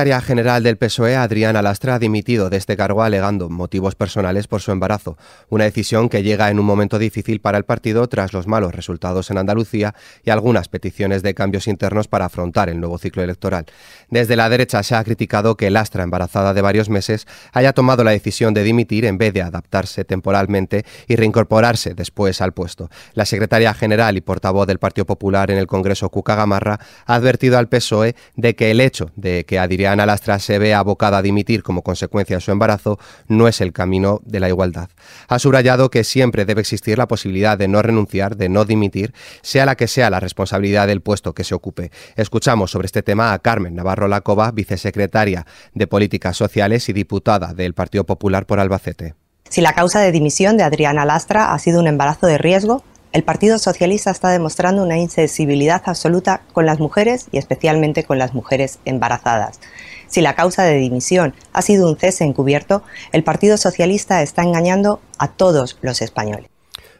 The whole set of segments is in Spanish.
secretaria general del PSOE, Adriana Lastra, ha dimitido de este cargo alegando motivos personales por su embarazo, una decisión que llega en un momento difícil para el partido tras los malos resultados en Andalucía y algunas peticiones de cambios internos para afrontar el nuevo ciclo electoral. Desde la derecha se ha criticado que Lastra, embarazada de varios meses, haya tomado la decisión de dimitir en vez de adaptarse temporalmente y reincorporarse después al puesto. La secretaria general y portavoz del Partido Popular en el Congreso, Cuca Gamarra, ha advertido al PSOE de que el hecho de que Adriana Ana Lastra se ve abocada a dimitir como consecuencia de su embarazo no es el camino de la igualdad. Ha subrayado que siempre debe existir la posibilidad de no renunciar, de no dimitir, sea la que sea la responsabilidad del puesto que se ocupe. Escuchamos sobre este tema a Carmen Navarro Lacova, vicesecretaria de Políticas Sociales y diputada del Partido Popular por Albacete. Si la causa de dimisión de Adriana Lastra ha sido un embarazo de riesgo, el Partido Socialista está demostrando una insensibilidad absoluta con las mujeres y especialmente con las mujeres embarazadas. Si la causa de dimisión ha sido un cese encubierto, el Partido Socialista está engañando a todos los españoles.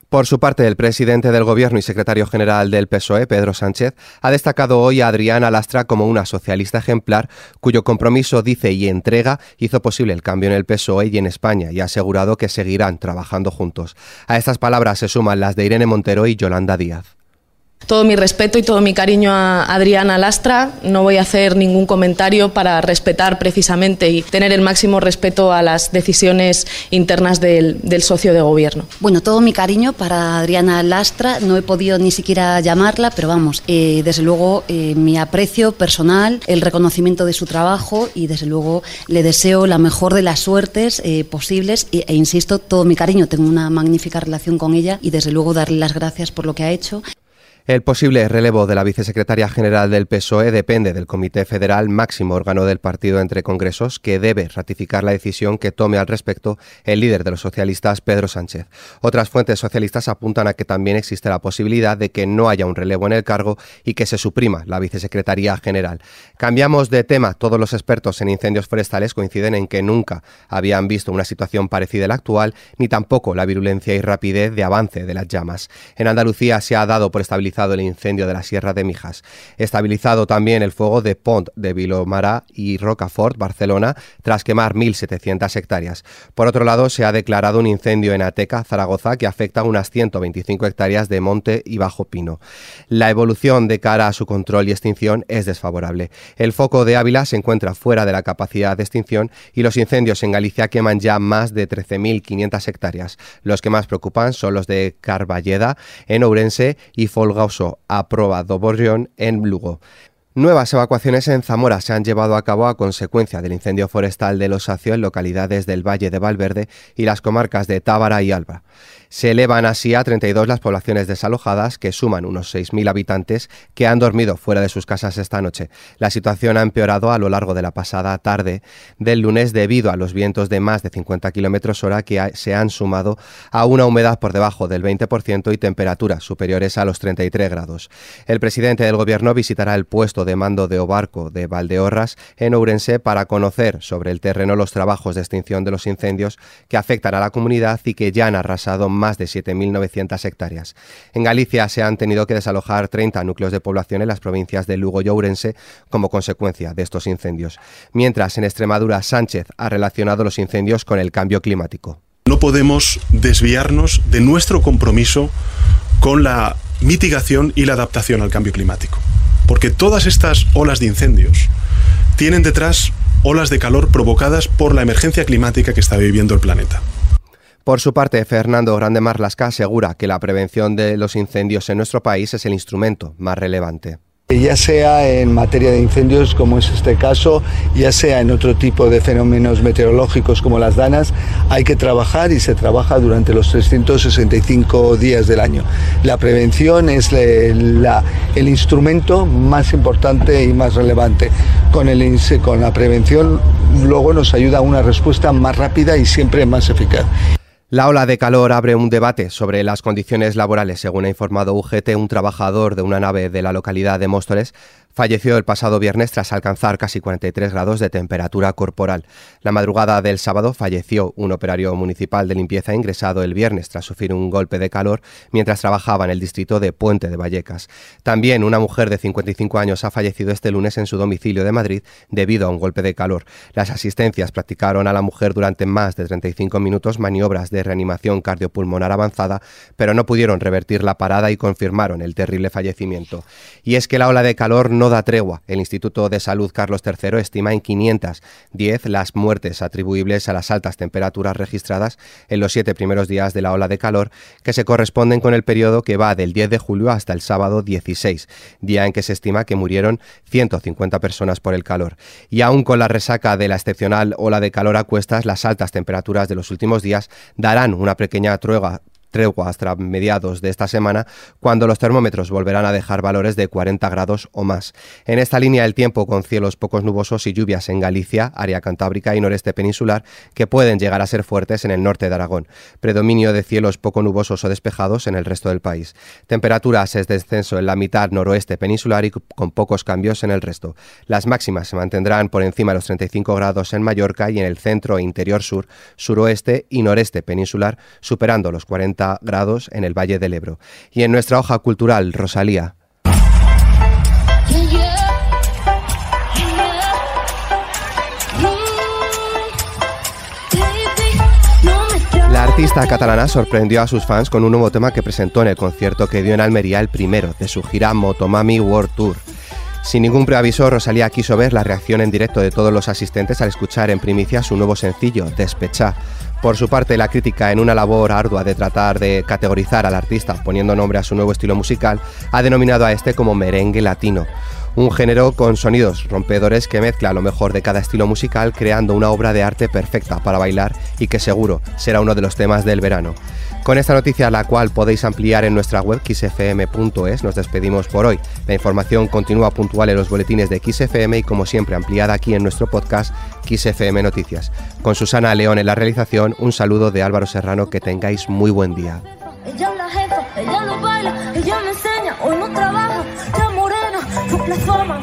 Por su parte, el presidente del Gobierno y secretario general del PSOE, Pedro Sánchez, ha destacado hoy a Adriana Lastra como una socialista ejemplar cuyo compromiso, dice y entrega, hizo posible el cambio en el PSOE y en España y ha asegurado que seguirán trabajando juntos. A estas palabras se suman las de Irene Montero y Yolanda Díaz todo mi respeto y todo mi cariño a Adriana Lastra. No voy a hacer ningún comentario para respetar precisamente y tener el máximo respeto a las decisiones internas del, socio de gobierno. Bueno, todo mi cariño para Adriana Lastra. No he podido ni siquiera llamarla, pero vamos, eh, desde luego eh, mi aprecio personal, el reconocimiento de su trabajo y desde luego le deseo la mejor de las suertes eh, posibles e, e insisto, todo mi cariño. Tengo una magnífica relación con ella y desde luego darle las gracias por lo que ha hecho. El posible relevo de la vicesecretaria general del PSOE depende del Comité Federal, máximo órgano del partido entre congresos, que debe ratificar la decisión que tome al respecto el líder de los socialistas, Pedro Sánchez. Otras fuentes socialistas apuntan a que también existe la posibilidad de que no haya un relevo en el cargo y que se suprima la vicesecretaría general. Cambiamos de tema. Todos los expertos en incendios forestales coinciden en que nunca habían visto una situación parecida a la actual, ni tampoco la virulencia y rapidez de avance de las llamas. En Andalucía se ha dado por el incendio de la Sierra de Mijas. Estabilizado también el fuego de Pont de Vilomara y Rocafort, Barcelona, tras quemar 1.700 hectáreas. Por otro lado, se ha declarado un incendio en Ateca, Zaragoza, que afecta a unas 125 hectáreas de monte y bajo pino. La evolución de cara a su control y extinción es desfavorable. El foco de Ávila se encuentra fuera de la capacidad de extinción y los incendios en Galicia queman ya más de 13.500 hectáreas. Los que más preocupan son los de Carballeda, en Ourense y Folga aprobado Borrión en Lugo. Nuevas evacuaciones en Zamora se han llevado a cabo a consecuencia del incendio forestal de los Osacio en localidades del Valle de Valverde y las comarcas de Tábara y Alba. Se elevan así a 32 las poblaciones desalojadas, que suman unos 6.000 habitantes que han dormido fuera de sus casas esta noche. La situación ha empeorado a lo largo de la pasada tarde del lunes debido a los vientos de más de 50 kilómetros hora que se han sumado a una humedad por debajo del 20% y temperaturas superiores a los 33 grados. El presidente del gobierno visitará el puesto de mando de Obarco de Valdeorras en Ourense para conocer sobre el terreno los trabajos de extinción de los incendios que afectan a la comunidad y que ya han arrasado más de 7.900 hectáreas. En Galicia se han tenido que desalojar 30 núcleos de población en las provincias de Lugo y Ourense como consecuencia de estos incendios. Mientras en Extremadura Sánchez ha relacionado los incendios con el cambio climático. No podemos desviarnos de nuestro compromiso con la mitigación y la adaptación al cambio climático. Porque todas estas olas de incendios tienen detrás olas de calor provocadas por la emergencia climática que está viviendo el planeta. Por su parte, Fernando Grande Marlasca asegura que la prevención de los incendios en nuestro país es el instrumento más relevante ya sea en materia de incendios como es este caso, ya sea en otro tipo de fenómenos meteorológicos como las danas, hay que trabajar y se trabaja durante los 365 días del año. La prevención es el instrumento más importante y más relevante. Con, el, con la prevención luego nos ayuda a una respuesta más rápida y siempre más eficaz. La ola de calor abre un debate sobre las condiciones laborales. Según ha informado UGT, un trabajador de una nave de la localidad de Móstoles falleció el pasado viernes tras alcanzar casi 43 grados de temperatura corporal. La madrugada del sábado falleció un operario municipal de limpieza ingresado el viernes tras sufrir un golpe de calor mientras trabajaba en el distrito de Puente de Vallecas. También una mujer de 55 años ha fallecido este lunes en su domicilio de Madrid debido a un golpe de calor. Las asistencias practicaron a la mujer durante más de 35 minutos maniobras de reanimación cardiopulmonar avanzada, pero no pudieron revertir la parada y confirmaron el terrible fallecimiento. Y es que la ola de calor no tregua. El Instituto de Salud Carlos III estima en 510 las muertes atribuibles a las altas temperaturas registradas en los siete primeros días de la ola de calor, que se corresponden con el periodo que va del 10 de julio hasta el sábado 16, día en que se estima que murieron 150 personas por el calor. Y aún con la resaca de la excepcional ola de calor a cuestas, las altas temperaturas de los últimos días darán una pequeña tregua tregua hasta mediados de esta semana, cuando los termómetros volverán a dejar valores de 40 grados o más. En esta línea el tiempo con cielos pocos nubosos y lluvias en Galicia, área cantábrica y noreste peninsular, que pueden llegar a ser fuertes en el norte de Aragón. Predominio de cielos poco nubosos o despejados en el resto del país. Temperaturas es descenso en la mitad noroeste peninsular y con pocos cambios en el resto. Las máximas se mantendrán por encima de los 35 grados en Mallorca y en el centro e interior sur, suroeste y noreste peninsular, superando los 40 grados en el Valle del Ebro. Y en nuestra hoja cultural, Rosalía. La artista catalana sorprendió a sus fans con un nuevo tema que presentó en el concierto que dio en Almería el primero de su gira Motomami World Tour. Sin ningún preaviso, Rosalía quiso ver la reacción en directo de todos los asistentes al escuchar en primicia su nuevo sencillo, Despechá. Por su parte, la crítica, en una labor ardua de tratar de categorizar al artista poniendo nombre a su nuevo estilo musical, ha denominado a este como merengue latino, un género con sonidos rompedores que mezcla lo mejor de cada estilo musical creando una obra de arte perfecta para bailar y que seguro será uno de los temas del verano. Con esta noticia, la cual podéis ampliar en nuestra web xfm.es, nos despedimos por hoy. La información continúa puntual en los boletines de XFM y como siempre ampliada aquí en nuestro podcast XFM Noticias. Con Susana León en la realización, un saludo de Álvaro Serrano, que tengáis muy buen día. Ella la jefa, ella baila, ella me enseña, hoy no trabaja, ya morena, su plataforma